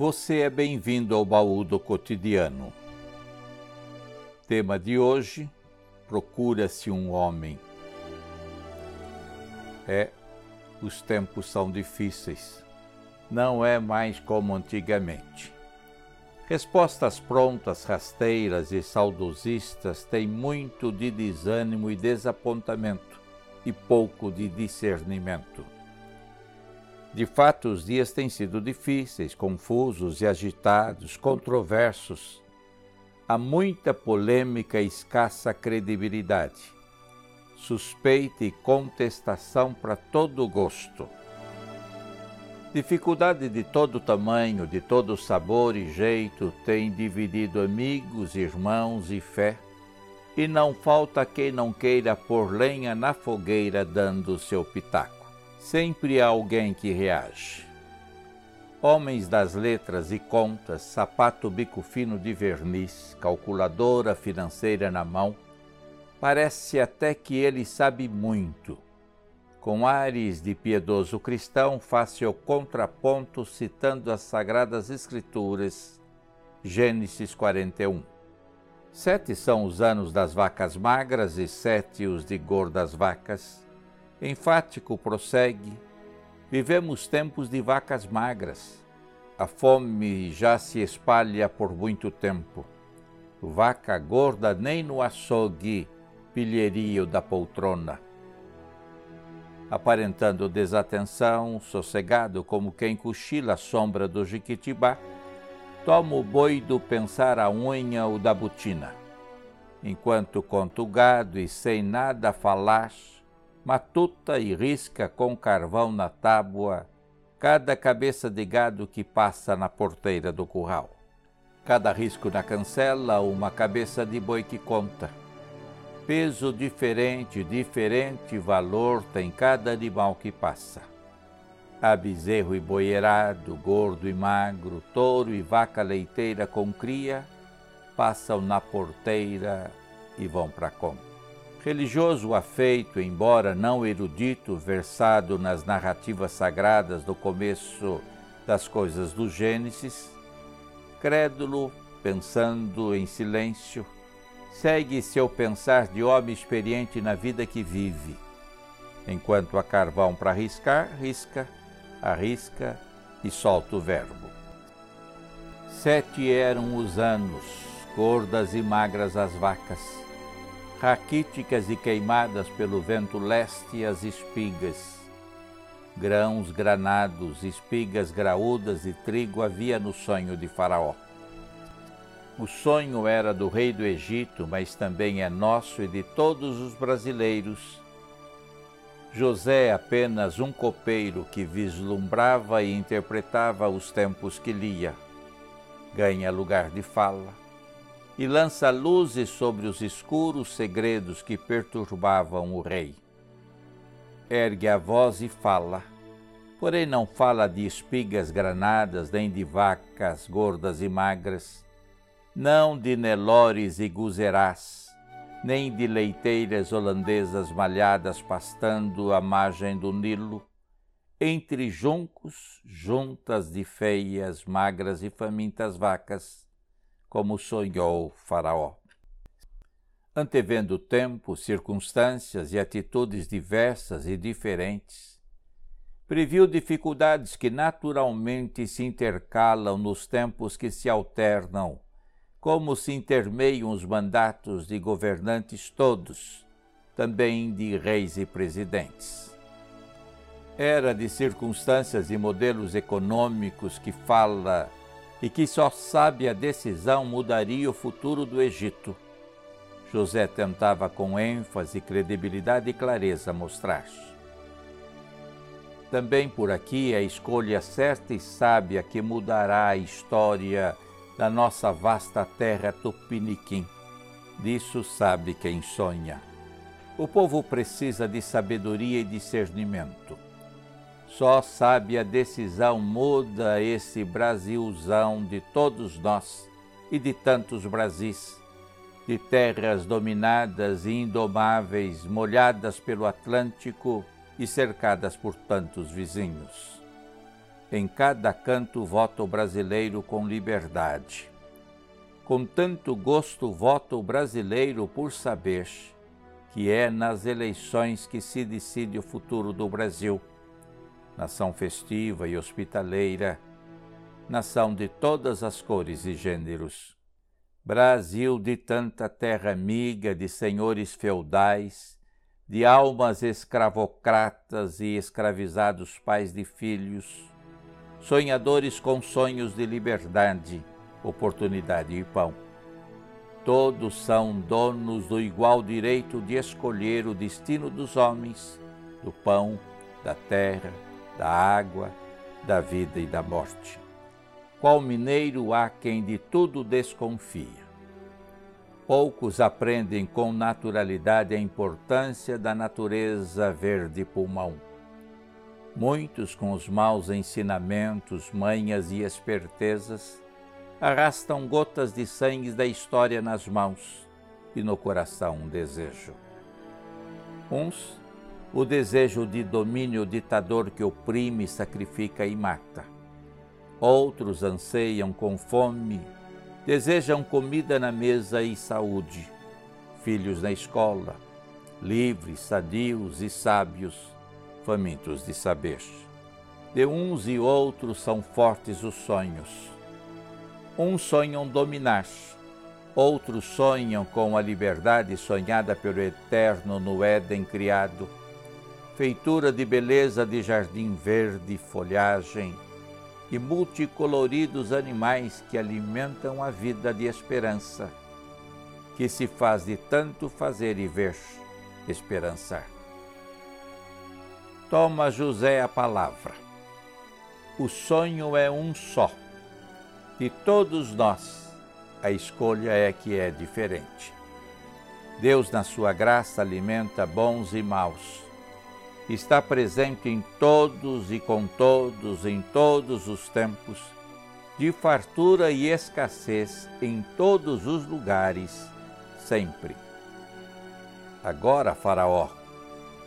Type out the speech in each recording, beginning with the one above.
Você é bem-vindo ao baú do cotidiano. Tema de hoje: Procura-se um homem. É, os tempos são difíceis. Não é mais como antigamente. Respostas prontas, rasteiras e saudosistas têm muito de desânimo e desapontamento e pouco de discernimento. De fato, os dias têm sido difíceis, confusos e agitados, controversos. Há muita polêmica e escassa credibilidade, suspeita e contestação para todo gosto. Dificuldade de todo tamanho, de todo sabor e jeito tem dividido amigos, irmãos e fé, e não falta quem não queira pôr lenha na fogueira dando seu pitaco sempre há alguém que reage. Homens das letras e contas, sapato bico fino de verniz, calculadora financeira na mão, parece até que ele sabe muito. Com ares de piedoso cristão, faz seu contraponto citando as Sagradas Escrituras, Gênesis 41. Sete são os anos das vacas magras e sete os de gordas vacas Enfático prossegue: Vivemos tempos de vacas magras. A fome já se espalha por muito tempo. Vaca gorda nem no açougue pilheria da poltrona. Aparentando desatenção, sossegado como quem cochila à sombra do jiquitibá, toma o boi do pensar a unha ou da botina. Enquanto conta o gado e sem nada falar, matuta e risca com carvão na tábua cada cabeça de gado que passa na porteira do curral. Cada risco na cancela, uma cabeça de boi que conta. Peso diferente, diferente valor tem cada animal que passa. Há bezerro e boierado, gordo e magro, touro e vaca leiteira com cria, passam na porteira e vão para conta. Religioso afeito, embora não erudito, versado nas narrativas sagradas do começo das coisas do Gênesis, crédulo, pensando em silêncio, segue seu pensar de homem experiente na vida que vive. Enquanto há carvão para riscar, risca, arrisca e solta o verbo. Sete eram os anos, gordas e magras as vacas raquíticas e queimadas pelo vento leste as espigas. Grãos granados, espigas graúdas e trigo havia no sonho de Faraó. O sonho era do rei do Egito, mas também é nosso e de todos os brasileiros. José é apenas um copeiro que vislumbrava e interpretava os tempos que lia. Ganha lugar de fala e lança luzes sobre os escuros segredos que perturbavam o rei. Ergue a voz e fala, porém não fala de espigas granadas, nem de vacas gordas e magras, não de nelores e guzerás, nem de leiteiras holandesas malhadas pastando à margem do Nilo, entre juncos, juntas de feias, magras e famintas vacas, como sonhou Faraó. Antevendo tempo, circunstâncias e atitudes diversas e diferentes, previu dificuldades que naturalmente se intercalam nos tempos que se alternam, como se intermeiam os mandatos de governantes todos, também de reis e presidentes. Era de circunstâncias e modelos econômicos que fala e que só sabe a decisão mudaria o futuro do Egito. José tentava com ênfase, credibilidade e clareza mostrar. Também por aqui a escolha certa e sábia que mudará a história da nossa vasta terra tupiniquim. Disso sabe quem sonha. O povo precisa de sabedoria e discernimento só sabe a decisão muda esse Brasilzão de todos nós e de tantos Brasis, de terras dominadas e indomáveis, molhadas pelo Atlântico e cercadas por tantos vizinhos. em cada canto vota o brasileiro com liberdade. Com tanto gosto vota o brasileiro por saber que é nas eleições que se decide o futuro do Brasil. Nação festiva e hospitaleira, nação de todas as cores e gêneros. Brasil de tanta terra amiga, de senhores feudais, de almas escravocratas e escravizados pais de filhos, sonhadores com sonhos de liberdade, oportunidade e pão. Todos são donos do igual direito de escolher o destino dos homens, do pão, da terra, da água, da vida e da morte. Qual mineiro há quem de tudo desconfia? Poucos aprendem com naturalidade a importância da natureza verde pulmão. Muitos, com os maus ensinamentos, manhas e espertezas, arrastam gotas de sangue da história nas mãos e no coração um desejo. Uns, o desejo de domínio ditador que oprime, sacrifica e mata. Outros anseiam com fome, desejam comida na mesa e saúde, filhos na escola, livres, sadios e sábios, famintos de saber. De uns e outros são fortes os sonhos Uns sonham dominar, outros sonham com a liberdade sonhada pelo Eterno no Éden criado, feitura de beleza de jardim verde, folhagem e multicoloridos animais que alimentam a vida de esperança, que se faz de tanto fazer e ver, esperançar. Toma José a palavra. O sonho é um só de todos nós, a escolha é que é diferente. Deus, na sua graça, alimenta bons e maus. Está presente em todos e com todos, em todos os tempos, de fartura e escassez em todos os lugares, sempre. Agora, Faraó,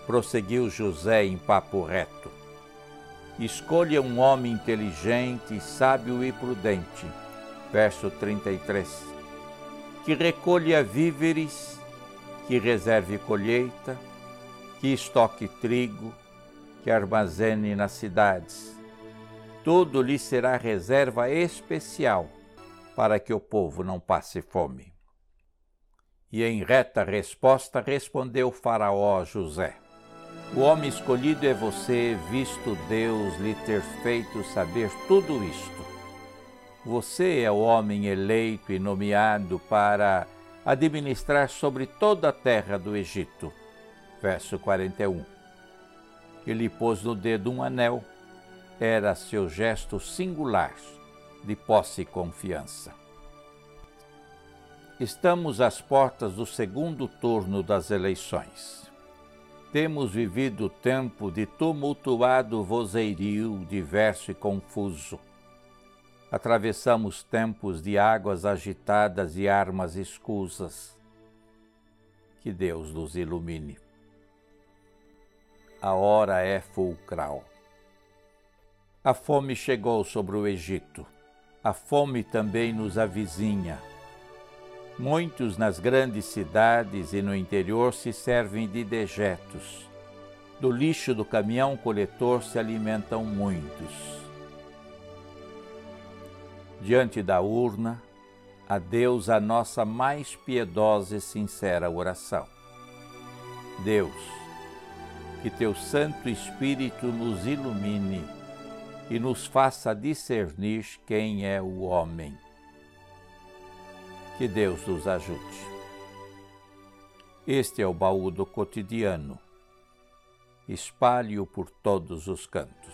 prosseguiu José em papo reto Escolha um homem inteligente, sábio e prudente. Verso 33. Que recolha víveres, que reserve colheita, que estoque trigo, que armazene nas cidades. Tudo lhe será reserva especial para que o povo não passe fome. E em reta resposta respondeu Faraó José: o homem escolhido é você, visto Deus lhe ter feito saber tudo isto. Você é o homem eleito e nomeado para administrar sobre toda a terra do Egito. Verso 41. Ele pôs no dedo um anel, era seu gesto singular de posse e confiança. Estamos às portas do segundo turno das eleições. Temos vivido tempo de tumultuado vozerio diverso e confuso. Atravessamos tempos de águas agitadas e armas escusas. Que Deus nos ilumine. A hora é fulcral. A fome chegou sobre o Egito. A fome também nos avizinha Muitos nas grandes cidades e no interior se servem de dejetos. Do lixo do caminhão coletor se alimentam muitos. Diante da urna, a Deus a nossa mais piedosa e sincera oração. Deus, que teu Santo Espírito nos ilumine e nos faça discernir quem é o homem que Deus nos ajude. Este é o baú do cotidiano. Espalhe-o por todos os cantos.